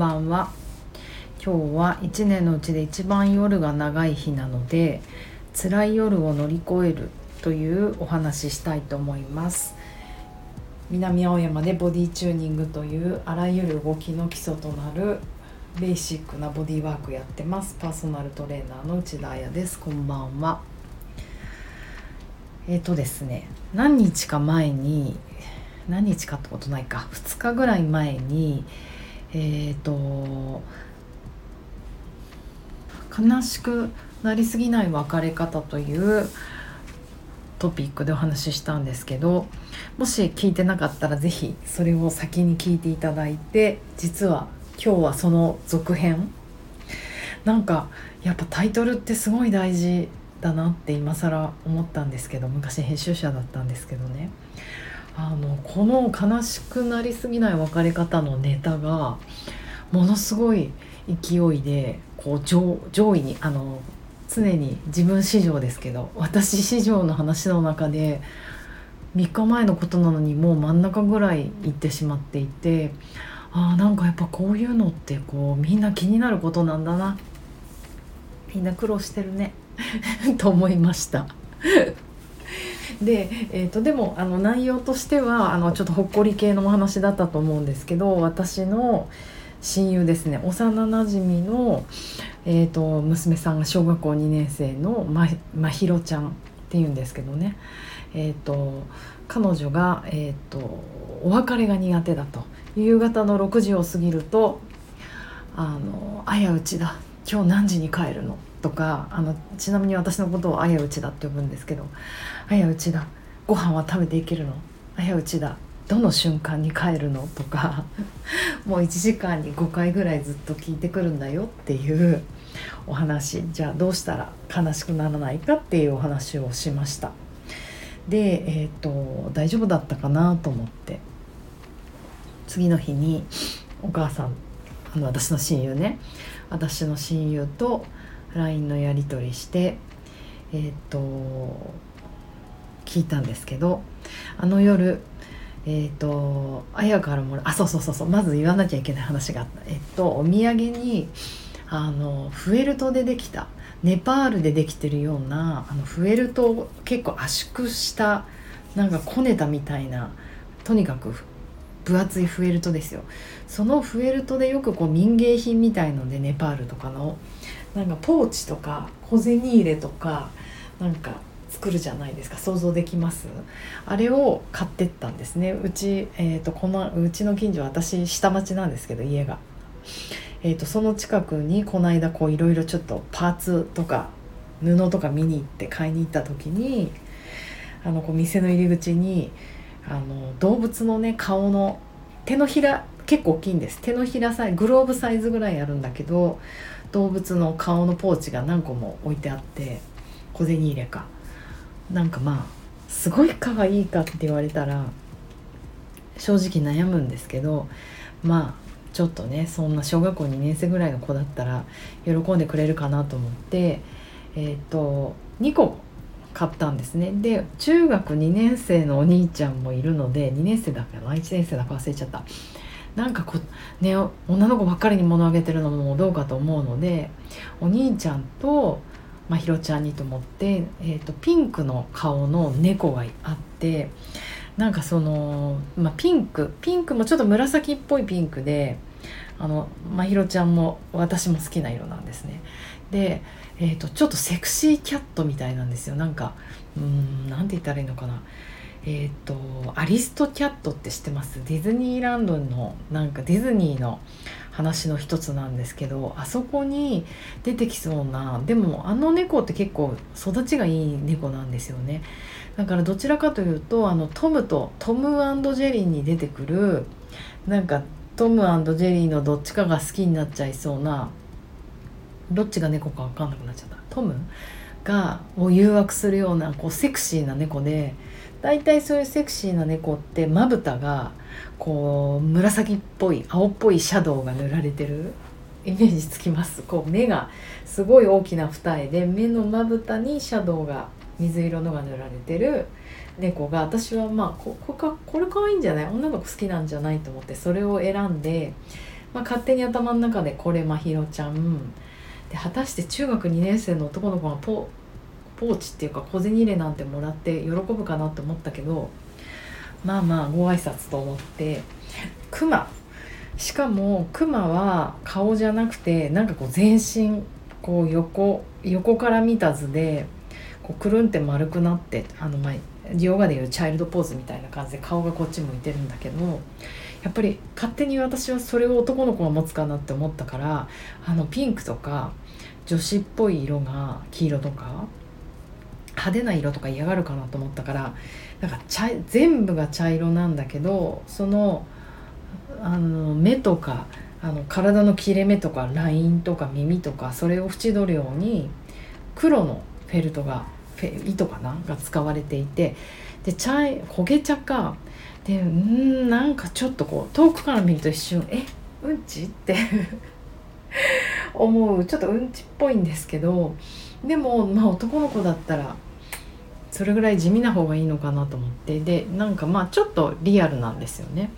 ばんは。今日は1年のうちで一番夜が長い日なので辛い夜を乗り越えるというお話ししたいと思います。南青山でボディチューニングというあらゆる動きの基礎となるベーシックなボディワークやってます。パーソナルトレーナーの内田彩です。こんばんは。えっ、ー、とですね何日か前に何日かってことないか。2日ぐらい前にえっ、ー、と悲しくなりすぎない別れ方というトピックでお話ししたんですけどもし聞いてなかったら是非それを先に聞いていただいて実は今日はその続編。なんかやっぱタイトルってすごい大事だなって今更思ったんですけど昔編集者だったんですけどね。あのこの悲しくなりすぎない別れ方のネタがものすごい勢いでこう上上位にあの常に自分史上ですけど私史上の話の中で3日前のことなのにもう真ん中ぐらい行ってしまっていてあなんかやっぱこういうのってこうみんな気になることなんだな。みんな苦労してるね。と思いました。で,、えーと、でもあの内容としてはあのちょっとほっこり系のお話だったと思うんですけど私の親友ですね幼なじみの、えーと、娘さんが小学校2年生のままひろちゃんっていうんですけどね、えーと、彼女が、えーとお別れが苦手だと夕方の6時を過ぎると「あのあやうちだ今日何時に帰るの?」とかあのちなみに私のことをあやうちだって呼ぶんですけど「あやうちだご飯は食べていけるの？あやうちだどの瞬間に帰るの?」とか もう1時間に5回ぐらいずっと聞いてくるんだよっていうお話じゃあどうしたら悲しくならないかっていうお話をしました。で、えーと、大丈夫だったかなと思って次の日にお母さんあの私の親友ね私の親友と LINE のやり取りしてえっ、と聞いたんですけどあの夜えっ、ー、と綾からもらあそうそうそうそうまず言わなきゃいけない話があった。えっとお土産にあのフェルトでできたネパールでできてるようなあのフェルトを結構圧縮したなんかこねたみたいなとにかく分厚いフェルトですよ。そのフェルトでよくこう民芸品みたいのでネパールとかの。なんかポーチとか小銭入れとかなんか作るじゃないですか。想像できます？あれを買ってったんですね。うち、えーと、このうちの近所私下町なんですけど家が、えーと、その近くにこの間こういろいろちょっとパーツとか布とか見に行って買いに行った時にあのこう店の入り口にあの動物のね顔の手のひら結構大きいんです。手のひらサイズグローブサイズぐらいあるんだけど動物の顔のポーチが何個も置いてあって小銭入れか。なんかまあすごい可愛いいかって言われたら正直悩むんですけどまあちょっとねそんな小学校2年生ぐらいの子だったら喜んでくれるかなと思ってえっ、と2個買ったんですね。で中学2年生のお兄ちゃんもいるので2年生だから1年生だか忘れちゃった。なんかこうね女の子ばっかりに物あげてるのもどうかと思うのでお兄ちゃんとまひろちゃんにと思って、えーと、ピンクの顔の猫があってなんかその、まあ、ピンクピンクもちょっと紫っぽいピンクであのまひろちゃんも私も好きな色なんですね。で、えーと、ちょっとセクシーキャットみたいなんですよなんかうん何て言ったらいいのかなえっ、ー、とアリストキャットって知ってます？ディズニーランドのなんかディズニーの話の一つなんですけどあそこに出てきそうなでもあの猫って結構育ちがいい猫なんですよね。だからどちらかというとあのトムとトムジェリーに出てくるなんかトムジェリーのどっちかが好きになっちゃいそうなどっちが猫か分かんなくなっちゃった。トムがを誘惑するようなこうセクシーな猫で大体そういうセクシーな猫ってまぶたがこう紫っぽい青っぽいシャドウが塗られてるイメージつきます。こう目がすごい大きな二重で目のまぶたにシャドウが水色のが塗られてる猫が私はまあここかこれ可愛いんじゃない？女の子好きなんじゃないと思ってそれを選んでまあ、勝手に頭の中でこれまひろちゃん。で果たして中学2年生の男の子がポポーチっていうか小銭入れなんてもらって喜ぶかなって思ったけどまあまあご挨拶と思ってクマしかもクマは顔じゃなくてなんかこう全身こう横横から見た図でこうくるんって丸くなってあのまヨガでいうチャイルドポーズみたいな感じで顔がこっち向いてるんだけどやっぱり勝手に私はそれを男の子が持つかなって思ったからあのピンクとか女子っぽい色が黄色とか派手な色とか嫌がるかなと思ったからなんか茶全部が茶色なんだけどそのあの目とかあの体の切れ目とかラインとか耳とかそれを縁取るように黒のフェルトが糸かなが使われていてで茶焦げ茶かでうんなんかちょっとこう遠くから見ると一瞬えうんちって 思うちょっとうんちっぽいんですけどでもまあ男の子だったらそれぐらい地味な方がいいのかなと思ってでなんかまあちょっとリアルなんですよね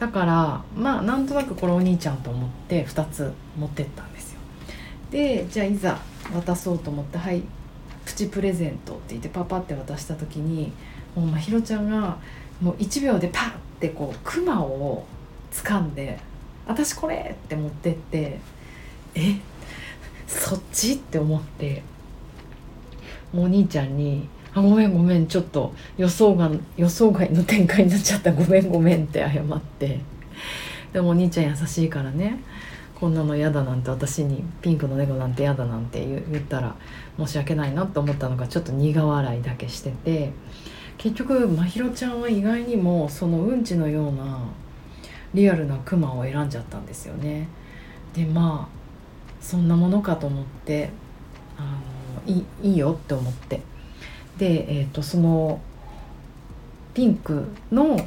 だからまあなんとなくこれお兄ちゃんと思って2つ持ってったんですよでじゃあいざ渡そうと思って「はいプチプレゼント」って言ってパパって渡した時にもうまひろちゃんがもう1秒でパッてこうクマを掴んで「私これ!」って持ってって「え？そっち?」って思ってもうお兄ちゃんにあごめんごめんちょっと予想外予想外の展開になっちゃった。ごめんごめんって謝って。でもお兄ちゃん優しいからね。こんなの嫌だなんて私にピンクの猫なんて嫌だなんて言ったら申し訳ないなと思ったのがちょっと苦笑いだけしてて。結局まひろちゃんは意外にもそのうんちのようなリアルなクマを選んじゃったんですよね。でまあそんなものかと思ってあのいいいよって思って。で、えーと、そのピンクの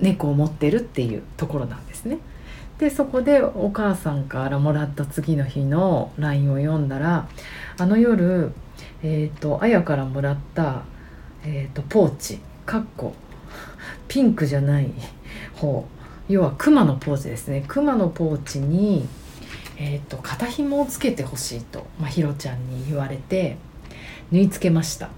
猫を持ってるっていうところなんですね。でそこでお母さんからもらった次の日の LINE を読んだらあの夜、えーと、綾からもらった、えーと、ポーチかっこピンクじゃない方要はクマのポーチですねクマのポーチに、えーと、と肩紐をつけてほしいと、まあ、ひろちゃんに言われて縫い付けました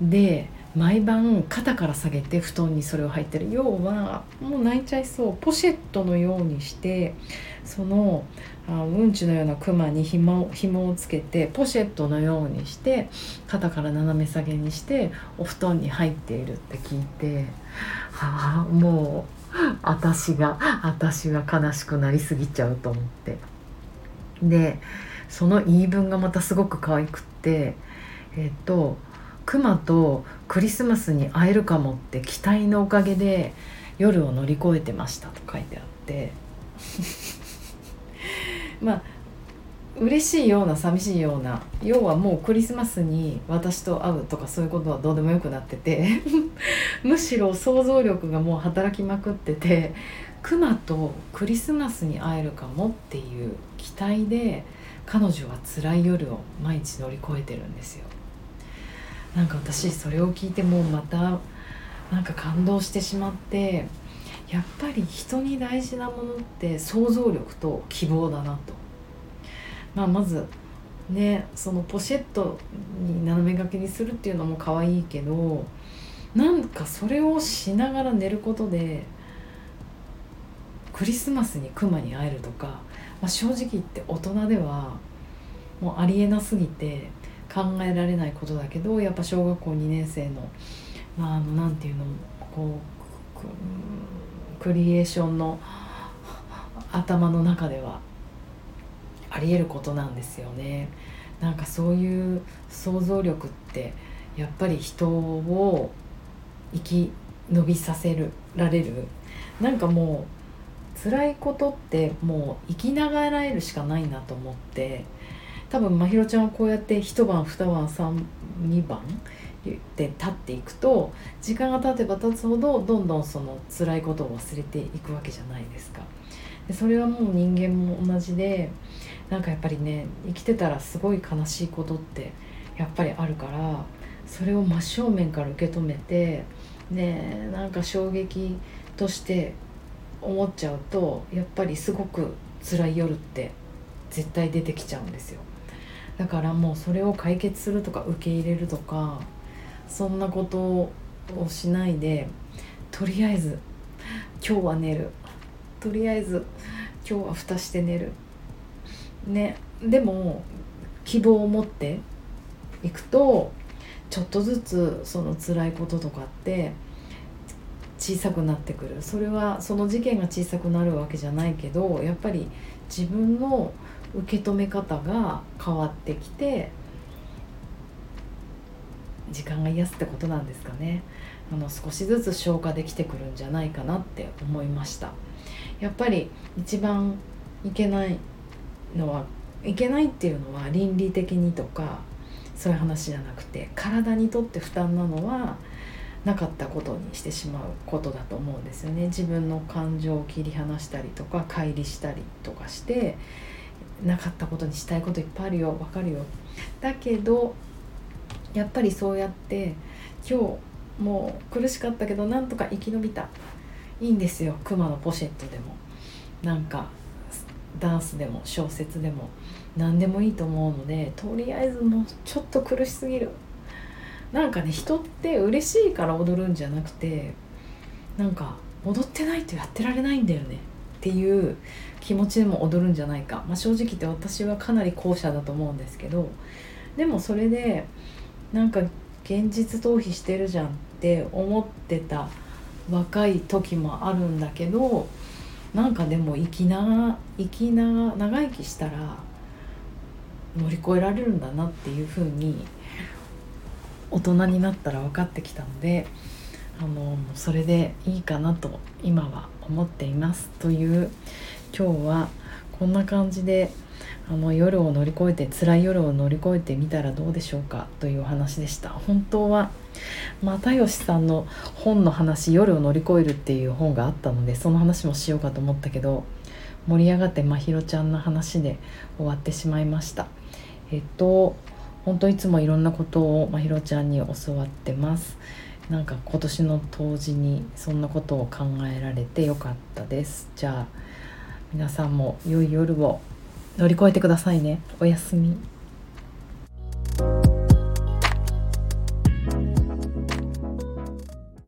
で毎晩肩から下げて布団にそれを入ってる。要はもう泣いちゃいそう。ポシェットのようにしてそのあうんちのようなクマに紐紐をつけてポシェットのようにして肩から斜め下げにしてお布団に入っているって聞いてはあもう私が私が悲しくなりすぎちゃうと思って。でその言い分がまたすごく可愛くってえっとクマとクリスマスに会えるかもって期待のおかげで夜を乗り越えてましたと書いてあって まあ嬉しいような寂しいような要はもうクリスマスに私と会うとかそういうことはどうでもよくなってて むしろ想像力がもう働きまくっててクマとクリスマスに会えるかもっていう期待で彼女は辛い夜を毎日乗り越えてるんですよ。なんか私それを聞いてもまたなんか感動してしまってやっぱり人に大事なものって想像力と希望だなと。まあ、まずねそのポシェットに斜め掛けにするっていうのも可愛いけどなんかそれをしながら寝ることでクリスマスにクマに会えるとか、まあ、正直言って大人ではもうありえなすぎて考えられないことだけどやっぱ小学校2年生のまああのなんていうのこうクリエーションの頭の中ではありえることなんですよね。なんかそういう想像力ってやっぱり人を生き延びさせるられるなんかもう辛いことってもう生きながらえるしかないなと思って多分まひろちゃんはこうやって一晩二晩三二晩で経っていくと時間が経てば経つほどどんどんその辛いことを忘れていくわけじゃないですか。でそれはもう人間も同じでなんかやっぱりね生きてたらすごい悲しいことってやっぱりあるからそれを真正面から受け止めてねなんか衝撃として思っちゃうとやっぱりすごく辛い夜って絶対出てきちゃうんですよだからもうそれを解決するとか受け入れるとかそんなことをしないでとりあえず今日は寝る。とりあえず今日は蓋して寝る。ね。でも希望を持っていくとちょっとずつその辛いこととかって小さくなってくる。それはその事件が小さくなるわけじゃないけどやっぱり自分の受け止め方が変わってきて時間が癒すってことなんですかね。あの少しずつ消化できてくるんじゃないかなって思いました。やっぱり一番いけないのはいけないっていうのは倫理的にとかそういう話じゃなくて体にとって負担なのはなかったことにしてしまうことだと思うんですよね。自分の感情を切り離したりとか乖離したりとかしてなかったことにしたいこといっぱいあるよ。わかるよ。だけどやっぱりそうやって今日もう苦しかったけどなんとか生き延びた。いいんですよ。クマのポシェットでも。なんかダンスでも小説でも。何でもいいと思うのでとりあえずもうちょっと苦しすぎる。なんかね人って嬉しいから踊るんじゃなくてなんか踊ってないとやってられないんだよね。っていう気持ちも踊るんじゃないか、まあ、正直言って私はかなり後者だと思うんですけどでもそれでなんか現実逃避してるじゃんって思ってた若い時もあるんだけどなんかでも生きな生きな長生きしたら乗り越えられるんだなっていうふうに大人になったら分かってきたのであのそれでいいかなと今は思っていますという今日はこんな感じであの夜を乗り越えて辛い夜を乗り越えてみたらどうでしょうかというお話でした。本当は又吉さんの本の話「夜を乗り越える」っていう本があったのでその話もしようかと思ったけど盛り上がってまひろちゃんの話で終わってしまいました。えっと本当いつもいろんなことをまひろちゃんに教わってます。なんか今年の冬至にそんなことを考えられてよかったです。じゃあ皆さんも良い夜を乗り越えてくださいね。おやすみ。